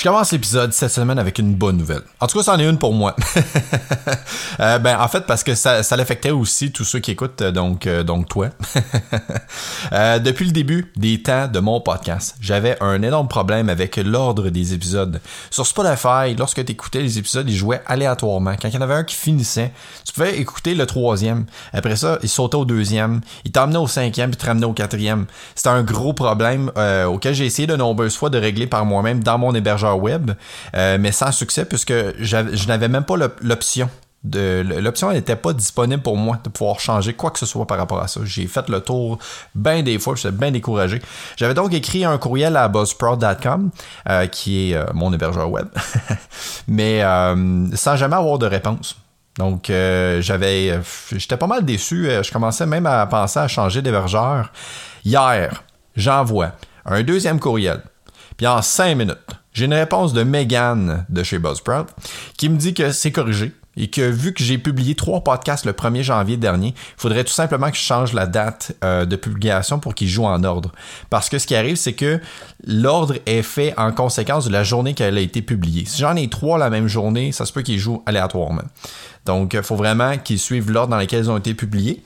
Je commence l'épisode cette semaine avec une bonne nouvelle. En tout cas, c'en est une pour moi. euh, ben, en fait, parce que ça, ça l'affectait aussi tous ceux qui écoutent, euh, donc, euh, donc toi. depuis le début des temps de mon podcast, j'avais un énorme problème avec l'ordre des épisodes. Sur Spotify, lorsque tu écoutais les épisodes, ils jouaient aléatoirement. Quand il y en avait un qui finissait, tu pouvais écouter le troisième. Après ça, il sautait au deuxième. Il t'emmenait au cinquième puis te ramenait au quatrième. C'était un gros problème auquel j'ai essayé de nombreuses fois de régler par moi-même dans mon hébergeur web, euh, mais sans succès puisque je n'avais même pas l'option. L'option n'était pas disponible pour moi de pouvoir changer quoi que ce soit par rapport à ça. J'ai fait le tour bien des fois, j'étais bien découragé. J'avais donc écrit un courriel à buzzsprout.com, euh, qui est euh, mon hébergeur web, mais sans jamais avoir de réponse. Donc j'avais, j'étais pas mal déçu. Je commençais même à penser à changer d'hébergeur. Hier, j'envoie un deuxième courriel. Puis en cinq minutes, j'ai une réponse de Megan de chez Buzzsprout qui me dit que c'est corrigé et que vu que j'ai publié trois podcasts le 1er janvier dernier, il faudrait tout simplement que je change la date euh, de publication pour qu'ils jouent en ordre. Parce que ce qui arrive, c'est que l'ordre est fait en conséquence de la journée qu'elle a été publiée. Si j'en ai trois la même journée, ça se peut qu'ils jouent aléatoirement. Donc, il faut vraiment qu'ils suivent l'ordre dans lequel ils ont été publiés.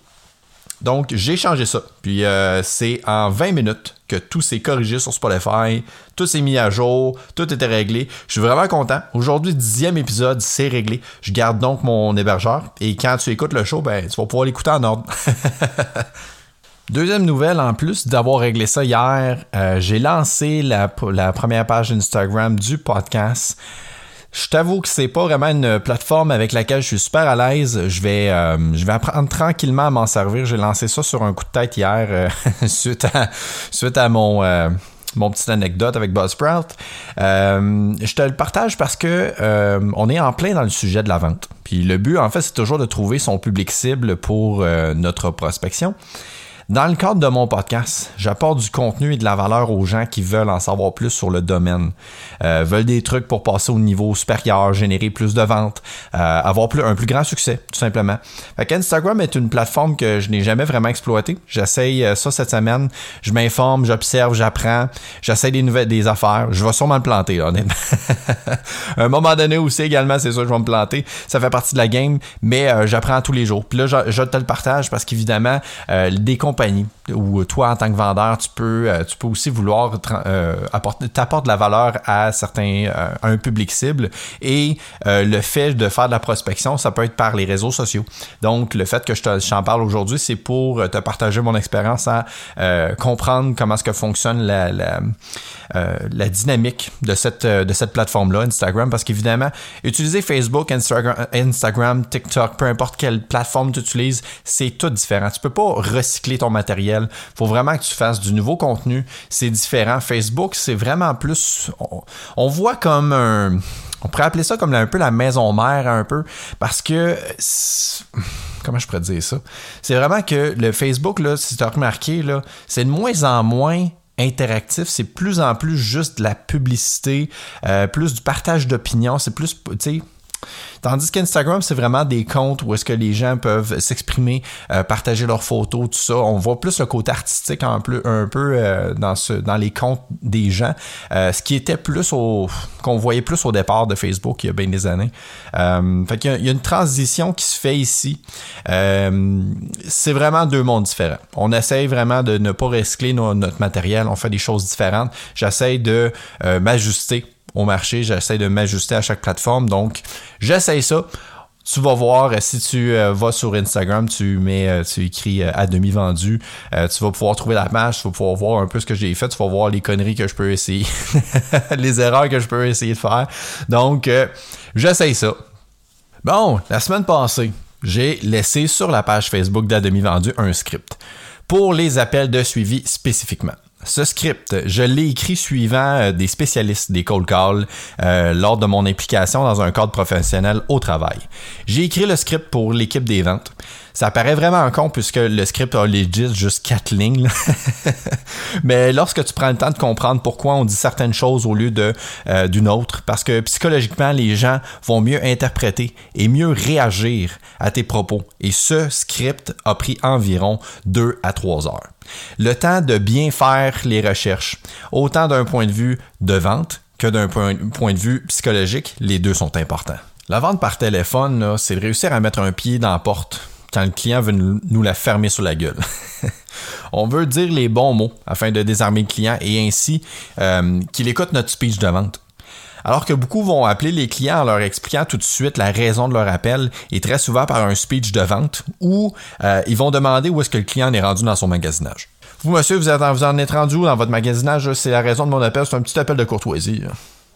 Donc, j'ai changé ça. Puis, euh, c'est en 20 minutes que tout s'est corrigé sur Spotify, tout s'est mis à jour, tout était réglé. Je suis vraiment content. Aujourd'hui, dixième épisode, c'est réglé. Je garde donc mon hébergeur et quand tu écoutes le show, ben, tu vas pouvoir l'écouter en ordre. Deuxième nouvelle, en plus d'avoir réglé ça hier, euh, j'ai lancé la, la première page Instagram du podcast. Je t'avoue que c'est pas vraiment une plateforme avec laquelle je suis super à l'aise. Je vais, euh, je vais apprendre tranquillement à m'en servir. J'ai lancé ça sur un coup de tête hier euh, suite à, suite à mon, euh, mon petite anecdote avec Buzzsprout. Euh, je te le partage parce que euh, on est en plein dans le sujet de la vente. Puis le but, en fait, c'est toujours de trouver son public cible pour notre prospection. Dans le cadre de mon podcast, j'apporte du contenu et de la valeur aux gens qui veulent en savoir plus sur le domaine, euh, veulent des trucs pour passer au niveau supérieur, générer plus de ventes, euh, avoir plus, un plus grand succès, tout simplement. Fait Instagram est une plateforme que je n'ai jamais vraiment exploitée. J'essaye euh, ça cette semaine. Je m'informe, j'observe, j'apprends, j'essaye des nouvelles des affaires. Je vais sûrement le planter, honnêtement. à un moment donné aussi également, c'est sûr, je vais me planter. Ça fait partie de la game, mais j'apprends tous les jours. Puis là, je, te le partage parce qu'évidemment, des compagnie ou toi en tant que vendeur tu peux euh, tu peux aussi vouloir euh, apporter de la valeur à certains euh, un public cible. Et euh, le fait de faire de la prospection ça peut être par les réseaux sociaux. Donc le fait que je t'en parle aujourd'hui c'est pour te partager mon expérience à euh, comprendre comment est-ce que fonctionne la, la, dynamique de cette de cette plateforme là Instagram. Parce qu'évidemment utiliser Facebook Instagram Instagram TikTok peu importe quelle plateforme tu utilises c'est tout différent. Tu peux pas recycler ton matériel. Faut vraiment que tu fasses du nouveau contenu. C'est différent. Facebook, c'est vraiment plus. On, on, voit comme un. On pourrait appeler ça comme un peu la maison mère, un peu, parce que. Comment je pourrais dire ça? C'est vraiment que le Facebook, là, si tu as remarqué, là, c'est de moins en moins interactif, c'est plus en plus juste de la publicité, euh, plus du partage d'opinions, c'est plus, tu sais, Tandis qu'Instagram, c'est vraiment des comptes où est-ce que les gens peuvent s'exprimer, euh, partager leurs photos, tout ça. On voit plus le côté artistique un peu, euh, dans, les comptes des gens, euh, ce qui était plus au qu'on voyait plus au départ de Facebook il y a bien des années. fait qu'il y y a une transition qui se fait ici. c'est vraiment deux mondes différents. On essaye vraiment de ne pas recycler no, notre matériel, on fait des choses différentes. J'essaye de m'ajuster au marché. J'essaie de m'ajuster à chaque plateforme. Donc, j'essaie ça. Tu vas voir, si tu euh, vas sur Instagram, tu mets, euh, tu écris euh, à demi vendu, tu vas pouvoir trouver la page, tu vas pouvoir voir un peu ce que j'ai fait, tu vas voir les conneries que je peux essayer, les erreurs que je peux essayer de faire. Donc, j'essaie ça. Bon, la semaine passée, j'ai laissé sur la page Facebook d'à demi vendu un script pour les appels de suivi spécifiquement. Ce script, je l'ai écrit suivant euh, des spécialistes des cold calls euh, lors de mon implication dans un cadre professionnel au travail. J'ai écrit le script pour l'équipe des ventes. Ça paraît vraiment con puisque le script a legit juste quatre lignes. Mais lorsque tu prends le temps de comprendre pourquoi on dit certaines choses au lieu de euh, d'une autre, parce que psychologiquement les gens vont mieux interpréter et mieux réagir à tes propos. Et ce script a pris environ deux à trois heures. Le temps de bien faire les recherches, autant d'un point de vue de vente que d'un point, de vue psychologique, les deux sont importants. La vente par téléphone, c'est de réussir à mettre un pied dans la porte quand le client veut nous la fermer sur la gueule. On veut dire les bons mots afin de désarmer le client et ainsi euh, qu'il écoute notre speech de vente. Alors que beaucoup vont appeler les clients en leur expliquant tout de suite la raison de leur appel et très souvent par un speech de vente ou euh, ils vont demander où est-ce que le client est rendu dans son magasinage. Vous, monsieur, vous, êtes, vous en êtes rendu où dans votre magasinage? C'est la raison de mon appel, c'est un petit appel de courtoisie.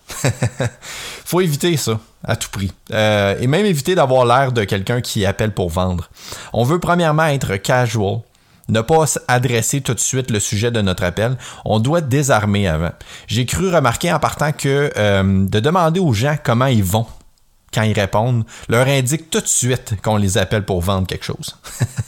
Faut éviter ça à tout prix. Euh, et même éviter d'avoir l'air de quelqu'un qui appelle pour vendre. On veut premièrement être casual, ne pas adresser tout de suite le sujet de notre appel. On doit désarmer avant. J'ai cru remarquer en partant que euh, de demander aux gens comment ils vont quand ils répondent, leur indique tout de suite qu'on les appelle pour vendre quelque chose.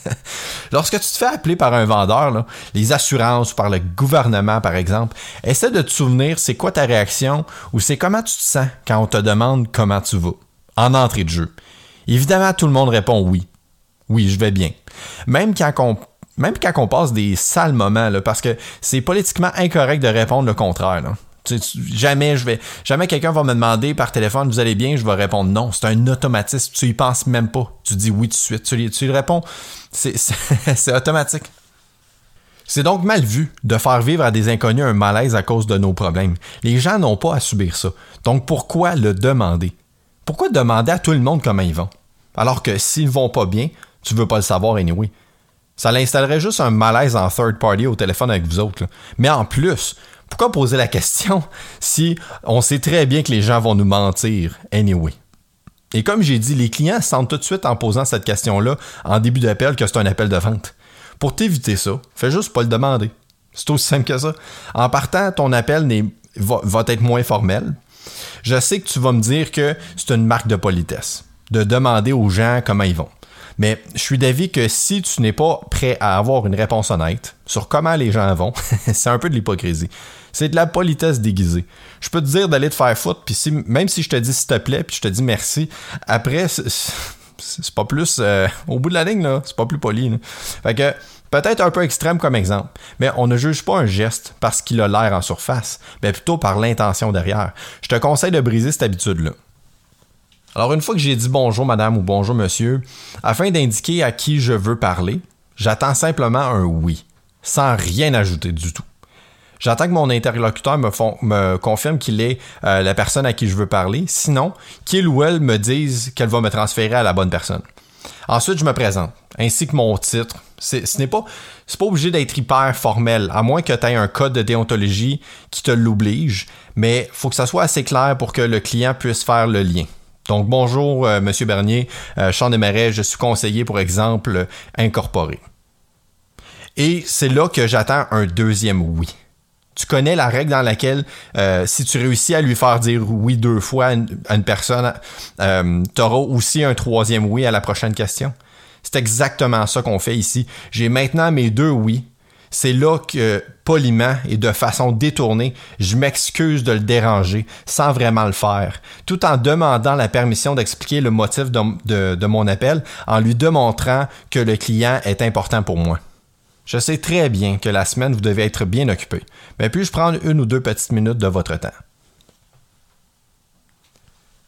Lorsque tu te fais appeler par un vendeur, les assurances ou par le gouvernement, par exemple, essaie de te souvenir c'est quoi ta réaction ou c'est comment tu te sens quand on te demande comment tu vas, en entrée de jeu. Évidemment, tout le monde répond oui. Oui, je vais bien. Même quand on même quand on passe des sales moments, parce que c'est politiquement incorrect de répondre le contraire. jamais je vais, jamais quelqu'un va me demander par téléphone, vous allez bien, je vais répondre non. C'est un automatisme. Tu y penses même pas. Tu dis oui tout de suite. Tu, tu lui réponds. C'est automatique. C'est donc mal vu de faire vivre à des inconnus un malaise à cause de nos problèmes. Les gens n'ont pas à subir ça. Donc pourquoi le demander? Pourquoi demander à tout le monde comment ils vont? Alors que s'ils vont pas bien, tu veux pas le savoir anyway. Ça l'installerait juste un malaise en third party au téléphone avec vous autres. Mais en plus, pourquoi poser la question si on sait très bien que les gens vont nous mentir anyway? Et comme j'ai dit, les clients sentent tout de suite en posant cette question-là en début d'appel que c'est un appel de vente. Pour t'éviter ça, fais juste pas le demander. C'est aussi simple que ça. En partant, ton appel va, va être moins formel. Je sais que tu vas me dire que c'est une marque de politesse de demander aux gens comment ils vont. Mais je suis d'avis que si tu n'es pas prêt à avoir une réponse honnête sur comment les gens vont, c'est un peu de l'hypocrisie. C'est de la politesse déguisée. Je peux te dire d'aller te faire foutre, puis même si je te dis s'il te plaît, puis je te dis merci, après, c'est pas plus. Euh, au bout de la ligne, là, c'est pas plus poli. Fait que. Peut-être un peu extrême comme exemple, mais on ne juge pas un geste parce qu'il a l'air en surface, mais plutôt par l'intention derrière. Je te conseille de briser cette habitude-là. Alors une fois que j'ai dit bonjour madame ou bonjour monsieur, afin d'indiquer à qui je veux parler, j'attends simplement un oui, sans rien ajouter du tout. J'attends que mon interlocuteur me, confirme qu'il est euh, la personne à qui je veux parler, sinon qu'il ou elle me dise qu'elle va me transférer à la bonne personne. Ensuite, je me présente, ainsi que mon titre. ce n'est pas, pas obligé d'être hyper formel, à moins que tu aies un code de déontologie qui te l'oblige, mais il faut que ça soit assez clair pour que le client puisse faire le lien. Donc, bonjour, euh, Monsieur Bernier, euh, Marais, je suis conseiller, pour exemple, incorporé. Et c'est là que j'attends un deuxième oui. Tu connais la règle dans laquelle, euh, si tu réussis à lui faire dire oui deux fois à une, personne, tu auras aussi un troisième oui à la prochaine question? C'est exactement ça qu'on fait ici. J'ai maintenant mes deux oui c'est là que, poliment et de façon détournée, je m'excuse de le déranger sans vraiment le faire, tout en demandant la permission d'expliquer le motif de, mon appel, en lui démontrant que le client est important pour moi. Je sais très bien que la semaine, vous devez être bien occupé, mais puis-je prendre une ou deux petites minutes de votre temps?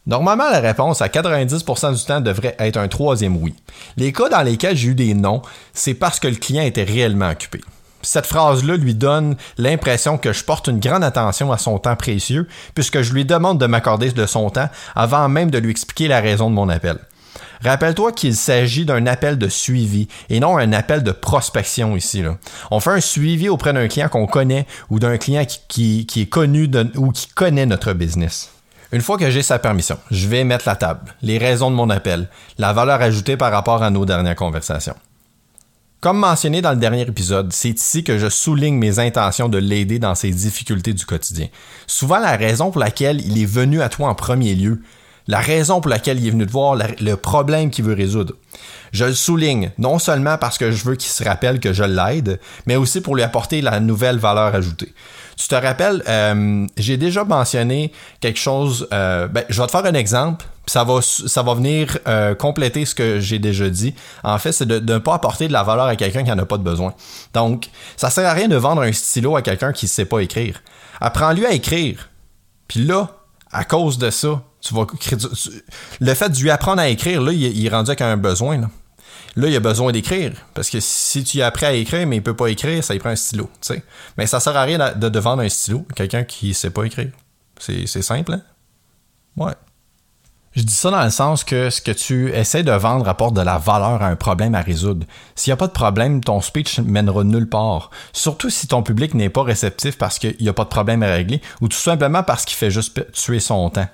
Normalement, la réponse à 90% du temps devrait être un troisième oui. Les cas dans lesquels j'ai eu des non, c'est parce que le client était réellement occupé cette phrase-là lui donne l'impression que je porte une grande attention à son temps précieux, puisque je lui demande de m'accorder de son temps avant même de lui expliquer la raison de mon appel. Rappelle-toi qu'il s'agit d'un appel de suivi et non un appel de prospection ici. On fait un suivi auprès d'un client qu'on connaît ou d'un client qui, est connu ou qui connaît notre business. Une fois que j'ai sa permission, je vais mettre la table, les raisons de mon appel, la valeur ajoutée par rapport à nos dernières conversations. Comme mentionné dans le dernier épisode, c'est ici que je souligne mes intentions de l'aider dans ses difficultés du quotidien. Souvent la raison pour laquelle il est venu à toi en premier lieu, la raison pour laquelle il est venu te voir, le problème qu'il veut résoudre. Je le souligne, non seulement parce que je veux qu'il se rappelle que je l'aide, mais aussi pour lui apporter la nouvelle valeur ajoutée. Tu te rappelles, euh, j'ai déjà mentionné quelque chose, euh, ben, je vais te faire un exemple, ça va, ça va venir euh, compléter ce que j'ai déjà dit. En fait, c'est de, ne pas apporter de la valeur à quelqu'un qui n'en a pas de besoin. Donc, ça sert à rien de vendre un stylo à quelqu'un qui ne sait pas écrire. Apprends-lui à écrire. Puis là, à cause de ça, tu vas le fait de lui apprendre à écrire, là, il, est rendu avec un besoin. Là. il a besoin d'écrire. Parce que si tu apprends à écrire, mais il peut pas écrire, ça lui prend un stylo. Mais ça sert à rien de, de vendre un stylo quelqu'un qui sait pas écrire. C'est simple, hein? Ouais. Je dis ça dans le sens que ce que tu essaies de vendre apporte de la valeur à un problème à résoudre. S'il n'y a pas de problème, ton speech mènera nulle part. Surtout si ton public n'est pas réceptif parce qu'il n'y a pas de problème à régler ou tout simplement parce qu'il fait juste tuer son temps.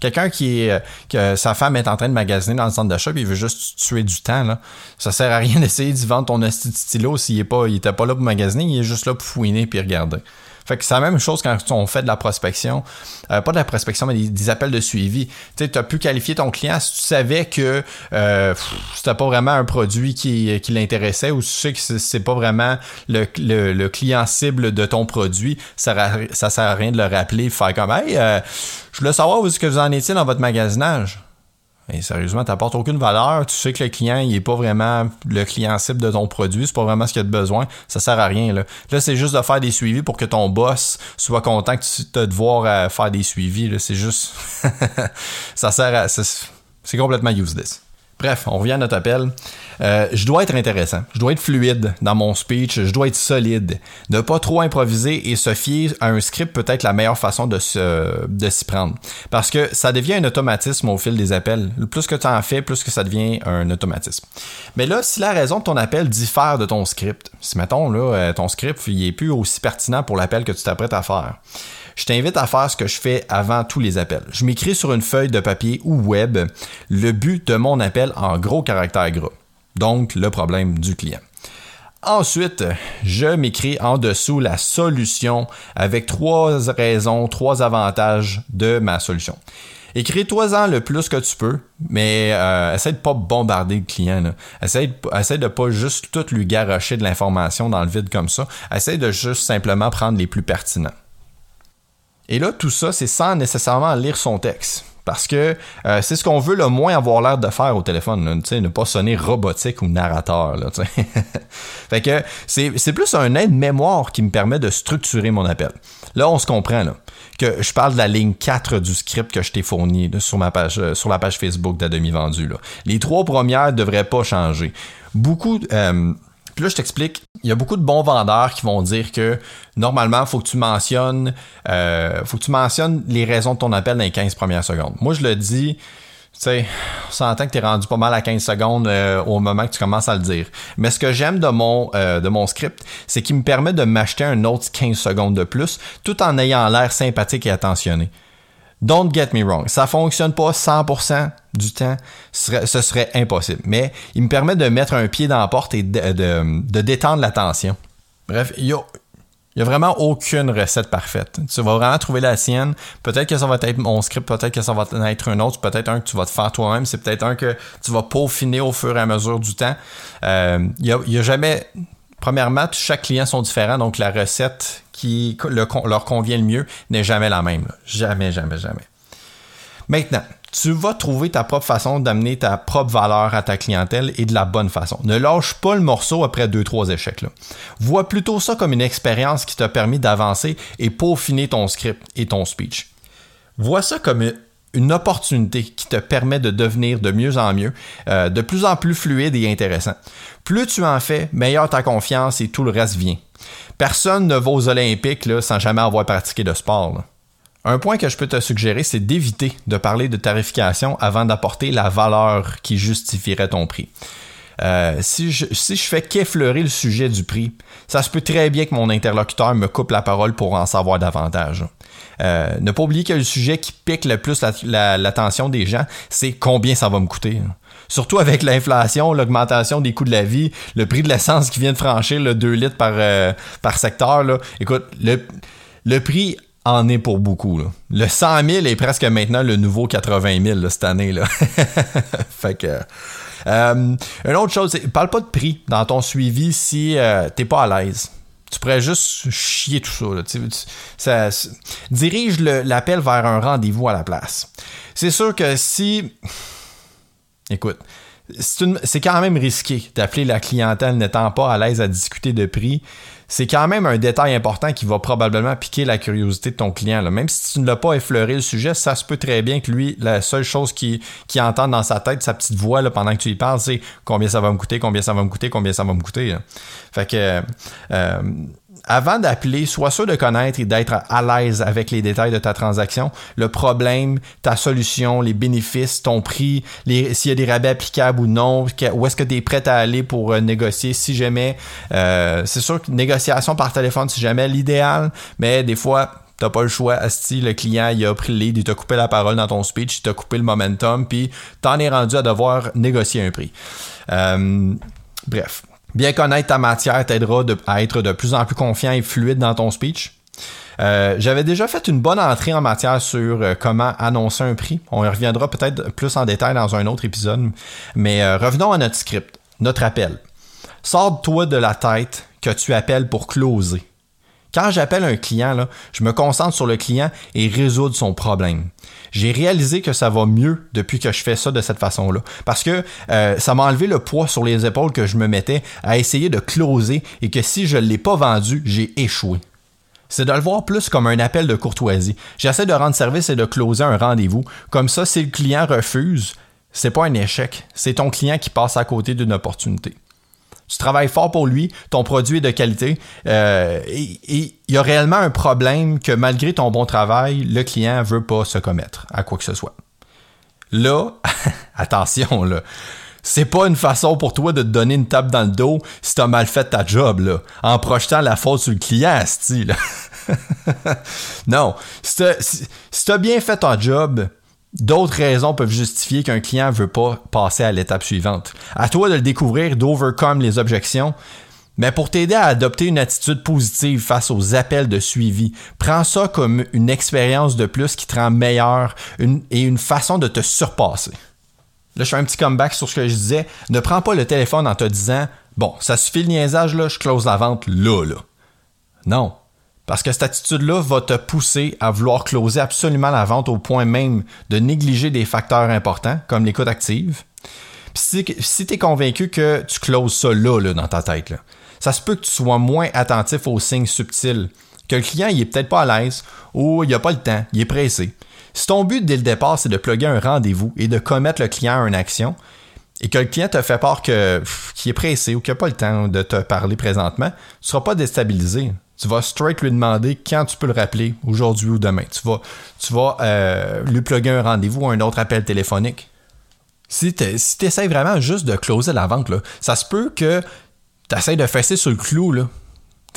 Quelqu'un qui est que sa femme est en train de magasiner dans le centre d'achat il veut juste tuer du temps là. Ça sert à rien d'essayer d'y vendre ton stylo s'il est pas il était pas là pour magasiner, il est juste là pour fouiner puis regarder. Fait que c'est la même chose quand on fait de la prospection. Euh, pas de la prospection, mais des, appels de suivi. Tu as pu qualifier ton client si tu savais que euh, c'était pas vraiment un produit qui, qui l'intéressait ou tu sais que c'est pas vraiment le, le, client cible de ton produit, ça, ça sert à rien de le rappeler, faire comme Hey, euh, je voulais savoir où est-ce que vous en étiez dans votre magasinage. Sérieusement, tu n'apportes aucune valeur. Tu sais que le client, il est pas vraiment le client cible de ton produit. C'est pas vraiment ce qu'il a de besoin. Ça sert à rien. Là, c'est juste de faire des suivis pour que ton boss soit content que tu te devoir faire des suivis. C'est juste. ça sert à. C'est complètement useless. Bref, on revient à notre appel. Euh, je dois être intéressant, je dois être fluide dans mon speech, je dois être solide. Ne pas trop improviser et se fier à un script peut être la meilleure façon de, de s'y prendre. Parce que ça devient un automatisme au fil des appels. Plus que tu en fais, plus que ça devient un automatisme. Mais là, si la raison de ton appel diffère de ton script, si mettons là, euh, ton script il est plus aussi pertinent pour l'appel que tu t'apprêtes à faire, je t'invite à faire ce que je fais avant tous les appels. Je m'écris sur une feuille de papier ou web le but de mon appel en gros caractères gras. Donc, le problème du client. Ensuite, je m'écris en dessous la solution avec trois raisons, trois avantages de ma solution. Écris-toi-en le plus que tu peux, mais euh, essaie de pas bombarder le client. Là. Essaie, de, essaie de pas juste tout lui garocher de l'information dans le vide comme ça. Essaie de juste simplement prendre les plus pertinents. Et là, tout ça, c'est sans nécessairement lire son texte. Parce que euh, c'est ce qu'on veut le moins avoir l'air de faire au téléphone, ne pas sonner robotique ou narrateur. Là, fait que c'est plus un aide-mémoire qui me permet de structurer mon appel. Là, on se comprend là, que je parle de la ligne 4 du script que je t'ai fourni sur, ma page, euh, sur la page Facebook de demi-vendu. Les trois premières ne devraient pas changer. Beaucoup... Euh, là, je t'explique, il y a beaucoup de bons vendeurs qui vont dire que normalement, il faut que tu mentionnes euh, faut tu les raisons de ton appel dans les 15 premières secondes. Moi, je le dis, tu sais, on s'entend que tu es rendu pas mal à 15 secondes euh, au moment que tu commences à le dire. Mais ce que j'aime de mon euh, de mon script, c'est qu'il me permet de m'acheter un autre 15 secondes de plus, tout en ayant l'air sympathique et attentionné. Don't get me wrong, ça fonctionne pas 100% du temps, ce serait, impossible. Mais il me permet de mettre un pied dans la porte et de, détendre la tension. Bref, il y a, vraiment aucune recette parfaite. Tu vas vraiment trouver la sienne. Peut-être que ça va être mon script, peut-être que ça va être un autre, peut-être un que tu vas te faire toi-même, c'est peut-être un que tu vas peaufiner au fur et à mesure du temps. Euh, il n'y a, jamais premièrement, chaque client sont différents, donc la recette qui leur convient le mieux n'est jamais la même. Jamais, jamais, jamais. Maintenant, tu vas trouver ta propre façon d'amener ta propre valeur à ta clientèle et de la bonne façon. Ne lâche pas le morceau après deux, trois échecs. Vois plutôt ça comme une expérience qui t'a permis d'avancer et peaufiner ton script et ton speech. Vois ça comme une opportunité qui te permet de devenir de mieux en mieux, euh, de plus en plus fluide et intéressant. Plus tu en fais, meilleure ta confiance et tout le reste vient. Personne ne va aux Olympiques sans jamais avoir pratiqué de sport. Un point que je peux te suggérer, c'est d'éviter de parler de tarification avant d'apporter la valeur qui justifierait ton prix. Euh, si, je, fais qu'effleurer le sujet du prix, ça se peut très bien que mon interlocuteur me coupe la parole pour en savoir davantage. Euh, ne pas oublier que le sujet qui pique le plus l'attention des gens, c'est combien ça va me coûter. Surtout avec l'inflation, l'augmentation des coûts de la vie, le prix de l'essence qui vient de franchir le 2 litres par, euh, secteur. Écoute, le prix en est pour beaucoup. Le 100 000 est presque maintenant le nouveau 80 000 cette année. Là. fait que... Euh, une autre chose, parle pas de prix dans ton suivi si euh, t'es pas à l'aise. Tu pourrais juste chier tout ça. ça dirige l'appel vers un rendez-vous à la place. C'est sûr que si... Écoute, c'est quand même risqué d'appeler la clientèle n'étant pas à l'aise à discuter de prix c'est quand même un détail important qui va probablement piquer la curiosité de ton client. Même si tu ne l'as pas effleuré le sujet, ça se peut très bien que lui, la seule chose qu'il qui entend dans sa tête, sa petite voix là, pendant que tu y parles, c'est combien ça va me coûter, combien ça va me coûter, combien ça va me coûter. Fait que euh, avant d'appeler, sois sûr de connaître et d'être à l'aise avec les détails de ta transaction, le problème, ta solution, les bénéfices, ton prix, s'il y a des rabais applicables ou non, où est-ce que tu es prêt à aller pour euh, négocier si jamais. Euh, c'est sûr que négociation par téléphone, c'est jamais l'idéal, mais des fois, T'as pas le choix. Si le client il a pris le lead, il t'a coupé la parole dans ton speech, il t'a coupé le momentum, puis t'en es rendu à devoir négocier un prix. Euh, bref. Bien connaître ta matière t'aidera à être de plus en plus confiant et fluide dans ton speech. Euh, j'avais déjà fait une bonne entrée en matière sur euh, comment annoncer un prix. On y reviendra peut-être plus en détail dans un autre épisode. Mais euh, revenons à notre script, notre appel. Sors-toi de la tête que tu appelles pour closer. Quand j'appelle un client, je me concentre sur le client et résoudre son problème. J'ai réalisé que ça va mieux depuis que je fais ça de cette façon-là. Parce que euh, ça m'a enlevé le poids sur les épaules que je me mettais à essayer de closer et que si je ne l'ai pas vendu, j'ai échoué. C'est de le voir plus comme un appel de courtoisie. J'essaie de rendre service et de closer un rendez-vous. Comme ça, si le client refuse, c'est pas un échec, c'est ton client qui passe à côté d'une opportunité tu travailles fort pour lui, ton produit est de qualité, euh, et il y a réellement un problème que malgré ton bon travail, le client veut pas se commettre à quoi que ce soit. Là, attention, là. C'est pas une façon pour toi de te donner une tape dans le dos si t'as mal fait ta job, là, en projetant la faute sur le client, style. non, si t'as bien fait ton job, D'autres raisons peuvent justifier qu'un client ne veut pas passer à l'étape suivante. À toi de le découvrir, d'overcome les objections. Mais pour t'aider à adopter une attitude positive face aux appels de suivi, prends ça comme une expérience de plus qui te rend meilleur et une façon de te surpasser. Là, je fais un petit comeback sur ce que je disais. Ne prends pas le téléphone en te disant Bon, ça suffit le niaisage, là, je close la vente là, là. Non. Parce que cette attitude-là va te pousser à vouloir closer absolument la vente au point même de négliger des facteurs importants, comme l'écoute active. Puis si, tu es convaincu que tu closes ça là, dans ta tête, ça se peut que tu sois moins attentif aux signes subtils, que le client il est peut-être pas à l'aise ou il a pas le temps, il est pressé. Si ton but dès le départ c'est de plugger un rendez-vous et de commettre le client à une action, et que le client te fait part qu'il est pressé ou qu'il n'a pas le temps de te parler présentement, tu ne seras pas déstabilisé. Tu vas straight lui demander quand tu peux le rappeler, aujourd'hui ou demain. Tu vas, tu vas euh, lui plugger un rendez-vous ou un autre appel téléphonique. Si tu essaies vraiment juste de closer la vente, là, ça se peut que tu essaies de fesser sur le clou. Là.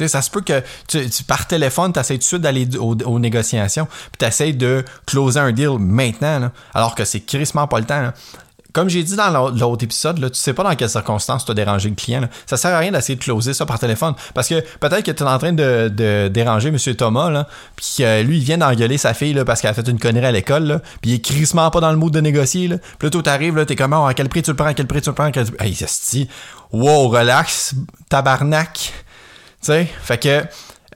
ça se peut que tu, par téléphone, tu essaies tout de suite d'aller aux, négociations, puis tu essaies de closer un deal maintenant, alors que c'est crissement pas le temps. Comme j'ai dit dans l'autre épisode, tu sais pas dans quelles circonstances tu as dérangé le client. Ça sert à rien d'essayer de closer ça par téléphone. Parce que peut-être que tu es en train de, déranger M. Thomas, puis lui, il vient d'engueuler sa fille parce qu'elle a fait une connerie à l'école, puis il est crissement pas dans le mood de négocier. Là. Puis là, tu t'arrives, t'es comment, oh, à quel prix tu le prends, à quel prix tu le prends, à quel. Hey, wow, relax, tabarnak. Tu sais, fait que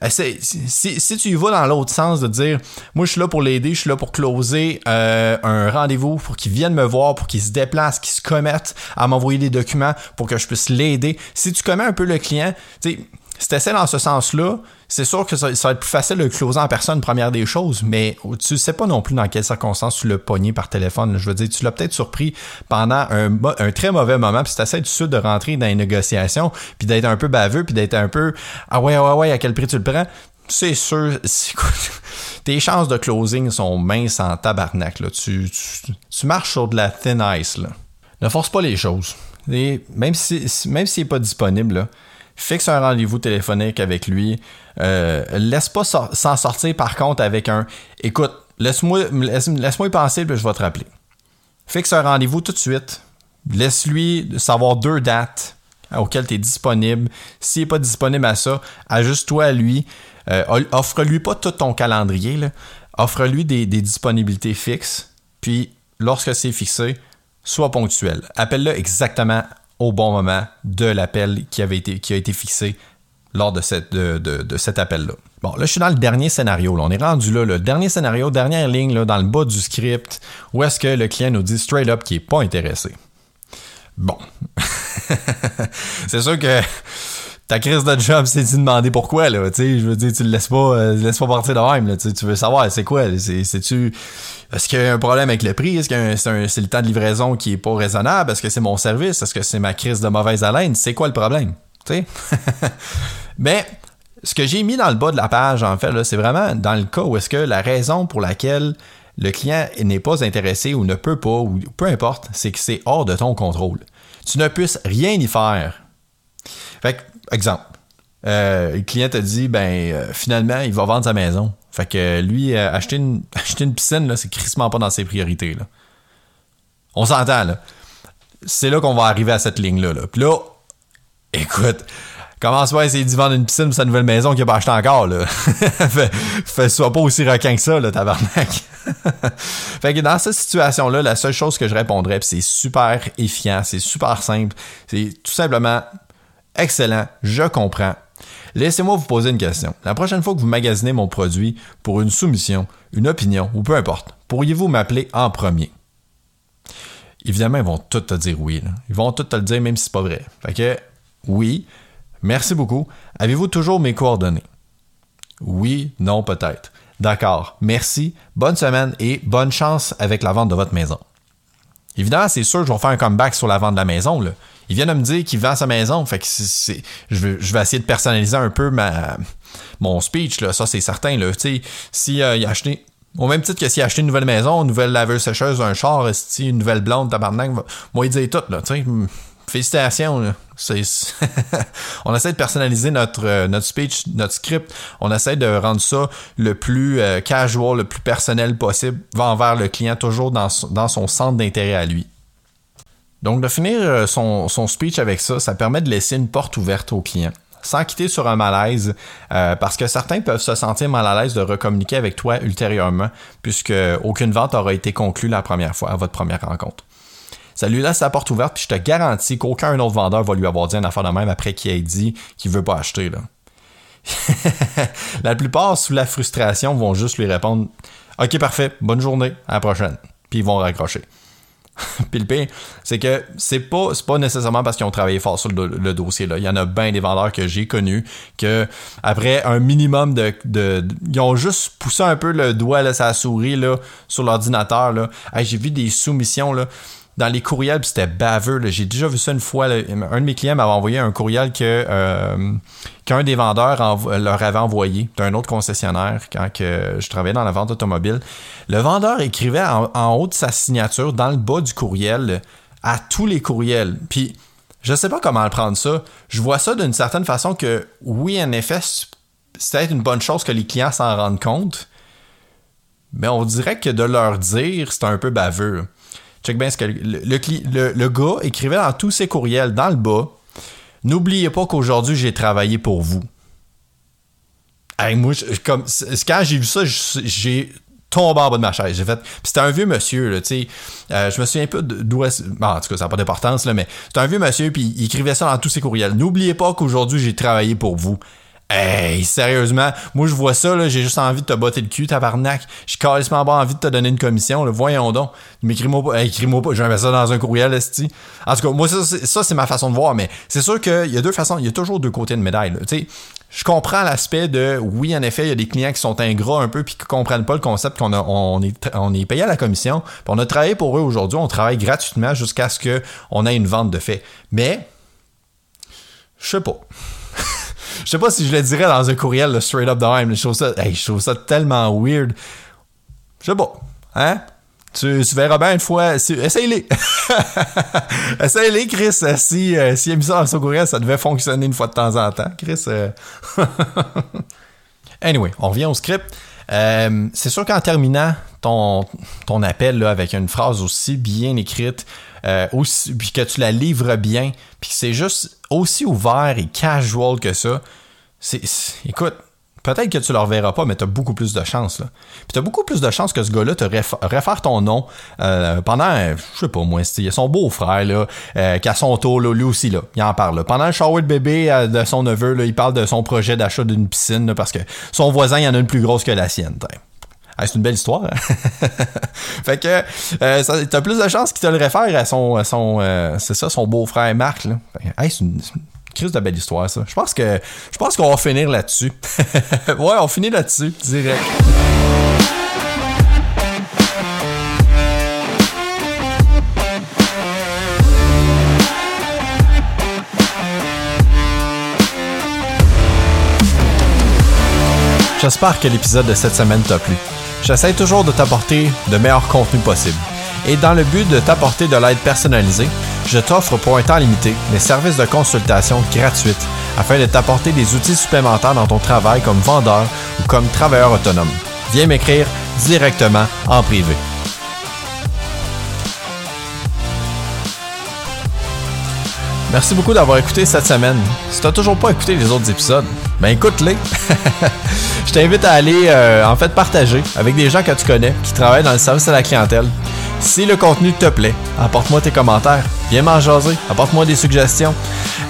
si, tu y vas dans l'autre sens de dire moi je suis là pour l'aider, je suis là pour closer euh, un rendez-vous pour qu'il vienne me voir, pour qu'il se déplace, qu'il se commette à m'envoyer des documents pour que je puisse l'aider. Si tu commets un peu le client, tu sais si tu dans ce sens-là, c'est sûr que ça, va être plus facile de le closer en personne, première des choses, mais tu sais pas non plus dans quelles circonstances tu l'as pogné par téléphone. Je veux dire, tu l'as peut-être surpris pendant un, très mauvais moment, puis c'est assez de rentrer dans les négociations, puis d'être un peu baveux, puis d'être un peu Ah ouais, ouais, ouais, à quel prix tu le prends? C'est sûr, tes chances de closing sont minces en tabarnak. Là. Tu, tu, marches sur de la thin ice. Là. Ne force pas les choses. même si, même s'il n'est pas disponible, là, fixe un rendez-vous téléphonique avec lui. Euh, laisse pas s'en sortir par contre avec un écoute, laisse-moi laisse, y penser puis je vais te rappeler. Fixe un rendez-vous tout de suite. Laisse-lui savoir deux dates auxquelles tu es disponible. S'il n'est pas disponible à ça, ajuste-toi à lui. Euh, offre-lui pas tout ton calendrier. Offre-lui des, des disponibilités fixes. Puis, lorsque c'est fixé, sois ponctuel. Appelle-le exactement au bon moment de l'appel qui, a été fixé lors de, de, cet appel-là. Bon, là, je suis dans le dernier scénario. On est rendu là. Le dernier scénario, dernière ligne là, dans le bas du script, où est-ce que le client nous dit straight up qu'il n'est pas intéressé. Bon. c'est sûr que ta crise de job, c'est de demander pourquoi, là. Tu sais, je veux dire, tu le laisses pas, euh, laisses pas partir de même, là. Tu, veux savoir, c'est quoi? C'est, tu est-ce qu'il y a un problème avec le prix? Est-ce que c'est, le temps de livraison qui est pas raisonnable? Est-ce que c'est mon service? Est-ce que c'est ma crise de mauvaise haleine? C'est quoi le problème? Tu sais? Mais, ce que j'ai mis dans le bas de la page, en fait, c'est vraiment dans le cas où est-ce que la raison pour laquelle le client n'est pas intéressé ou ne peut pas, ou peu importe, c'est que c'est hors de ton contrôle. Tu ne puisses rien y faire. Fait que, exemple, euh, le client te dit, ben, euh, finalement, il va vendre sa maison. Fait que lui, euh, acheter, une, acheter une piscine, c'est crissement pas dans ses priorités. Là. On s'entend, là. C'est là qu'on va arriver à cette ligne-là. Là. Puis là, écoute, commence pas à essayer d'y vendre une piscine pour sa nouvelle maison qu'il a pas acheté encore, là? fait, sois pas aussi requin que ça, là, tabarnak. fait que dans cette situation-là, la seule chose que je répondrais, c'est super efficace, c'est super simple, c'est tout simplement Excellent, je comprends. Laissez-moi vous poser une question. La prochaine fois que vous magasinez mon produit pour une soumission, une opinion ou peu importe, pourriez-vous m'appeler en premier? Évidemment, ils vont tout te dire oui. Ils vont tout te le dire même si c'est pas vrai. Fait que oui, merci beaucoup. Avez-vous toujours mes coordonnées? Oui, non, peut-être. D'accord. Merci. Bonne semaine et bonne chance avec la vente de votre maison. Évidemment, c'est sûr, je vais faire un comeback sur la vente de la maison. Là. Il vient de me dire qu'il vend sa maison. Fait que je, vais, essayer de personnaliser un peu ma, mon speech. Ça, c'est certain. Si, euh, acheté au même titre que s'il a une nouvelle maison, une nouvelle laveuse sécheuse, un char, une nouvelle blonde, tabarnak, moi il dit tout, là, sais. Félicitations. on essaie de personnaliser notre, euh, notre speech, notre script. On essaie de rendre ça le plus euh, casual, le plus personnel possible envers le client, toujours dans, dans son centre d'intérêt à lui. Donc, de finir euh, son, son, speech avec ça, ça permet de laisser une porte ouverte au client sans quitter sur un malaise, parce que certains peuvent se sentir mal à l'aise de recommuniquer avec toi ultérieurement, puisque aucune vente aura été conclue la première fois à votre première rencontre. Ça lui laisse la porte ouverte, puis je te garantis qu'aucun autre vendeur va lui avoir dit une affaire de même après qu'il ait dit qu'il veut pas acheter. Là. la plupart, sous la frustration, vont juste lui répondre Ok, parfait, bonne journée, à la prochaine. Puis ils vont raccrocher. Puis le pire, c'est que c'est pas, pas nécessairement parce qu'ils ont travaillé fort sur le, dossier. Il y en a bien des vendeurs que j'ai connus que après un minimum de, Ils ont juste poussé un peu le doigt là, sa souris sur l'ordinateur. J'ai vu des soumissions. Dans les courriels, c'était baveux. J'ai déjà vu ça une fois. Un de mes clients m'avait envoyé un courriel euh, qu'un des vendeurs leur avait envoyé d'un autre concessionnaire quand que je travaillais dans la vente automobile. Le vendeur écrivait en, haut de sa signature, dans le bas du courriel, à tous les courriels. Puis je sais pas comment le prendre ça. Je vois ça d'une certaine façon que oui, en effet, c'est peut-être une bonne chose que les clients s'en rendent compte. Mais on dirait que de leur dire, c'est un peu baveux. Bien ce que le, gars écrivait dans tous ses courriels, dans le bas, N'oubliez pas qu'aujourd'hui, j'ai travaillé pour vous. moi, quand j'ai vu ça, j'ai tombé en bas de ma chaise. J'ai c'était un vieux monsieur, tu sais. Euh, je me souviens pas d'où est En tout cas, ça n'a pas d'importance, mais c'est un vieux monsieur, puis il écrivait ça dans tous ses courriels. N'oubliez pas qu'aujourd'hui, j'ai travaillé pour vous. Hey, sérieusement, moi je vois ça, là, j'ai juste envie de te botter le cul, tabarnak. J'ai carrément pas envie de te donner une commission, là. voyons donc. Mais écris-moi pas, écris-moi pas, je vais ça dans un courriel, esti. En tout cas, moi ça, c'est, ma façon de voir, mais c'est sûr qu'il y a deux façons, il y a toujours deux côtés de médaille. Tu sais, je comprends l'aspect de, oui, en effet, il y a des clients qui sont ingrats un peu puis qui comprennent pas le concept qu'on a, on est, on est payé à la commission, puis on a travaillé pour eux aujourd'hui, on travaille gratuitement jusqu'à ce qu'on ait une vente de fait. Mais, je sais pas. Je sais pas si je le dirais dans un courriel, le straight up de même. Je trouve ça, je trouve ça tellement weird. Je sais pas. Hein? Tu, verras bien une fois. essaye-les. essaye-les, Chris. Si, euh, si il a mis ça dans son courriel, ça devait fonctionner une fois de temps en temps. Chris. Euh. anyway, on revient au script. Euh, c'est sûr qu'en terminant ton, ton appel avec une phrase aussi bien écrite, euh, puis que tu la livres bien, puis que c'est juste aussi ouvert et casual que ça, c'est, écoute, peut-être que tu le reverras pas, mais tu as beaucoup plus de chance. Là. Puis tu as beaucoup plus de chance que ce gars-là te réfère ton nom euh, pendant, je sais pas moi, il y a son beau-frère, là, euh, qui a son tour, là, lui aussi, là, il en parle. Pendant le shower de bébé euh, de son neveu, là, il parle de son projet d'achat d'une piscine, parce que son voisin, il en a une plus grosse que la sienne. c'est une belle histoire. Hein? fait que euh, t'as plus de chances qu'il te le réfère à son, c'est ça, son beau-frère Marc. Là. c'est une de belle histoire, ça. Je pense que je pense qu'on va finir là-dessus. ouais, on finit là-dessus, direct. J'espère que l'épisode de cette semaine t'a plu. J'essaie toujours de t'apporter de meilleurs contenus possibles. Et dans le but de t'apporter de l'aide personnalisée, je t'offre pour un temps limité des services de consultation gratuites afin de t'apporter des outils supplémentaires dans ton travail comme vendeur ou comme travailleur autonome. Viens m'écrire directement en privé. Merci beaucoup d'avoir écouté cette semaine. Si t'as toujours pas écouté les autres épisodes, ben écoute-les. Je t'invite à aller euh, en fait partager avec des gens que tu connais qui travaillent dans le service à la clientèle. Si le contenu te plaît, apporte-moi tes commentaires. Viens m'en jaser, apporte-moi des suggestions.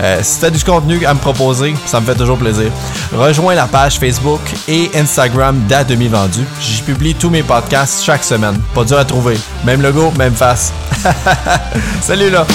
Euh, si tu as du contenu à me proposer, ça me fait toujours plaisir. Rejoins la page Facebook et Instagram d'À Demi Vendu. J'y publie tous mes podcasts chaque semaine. Pas dur à trouver. Même logo, même face. Salut là!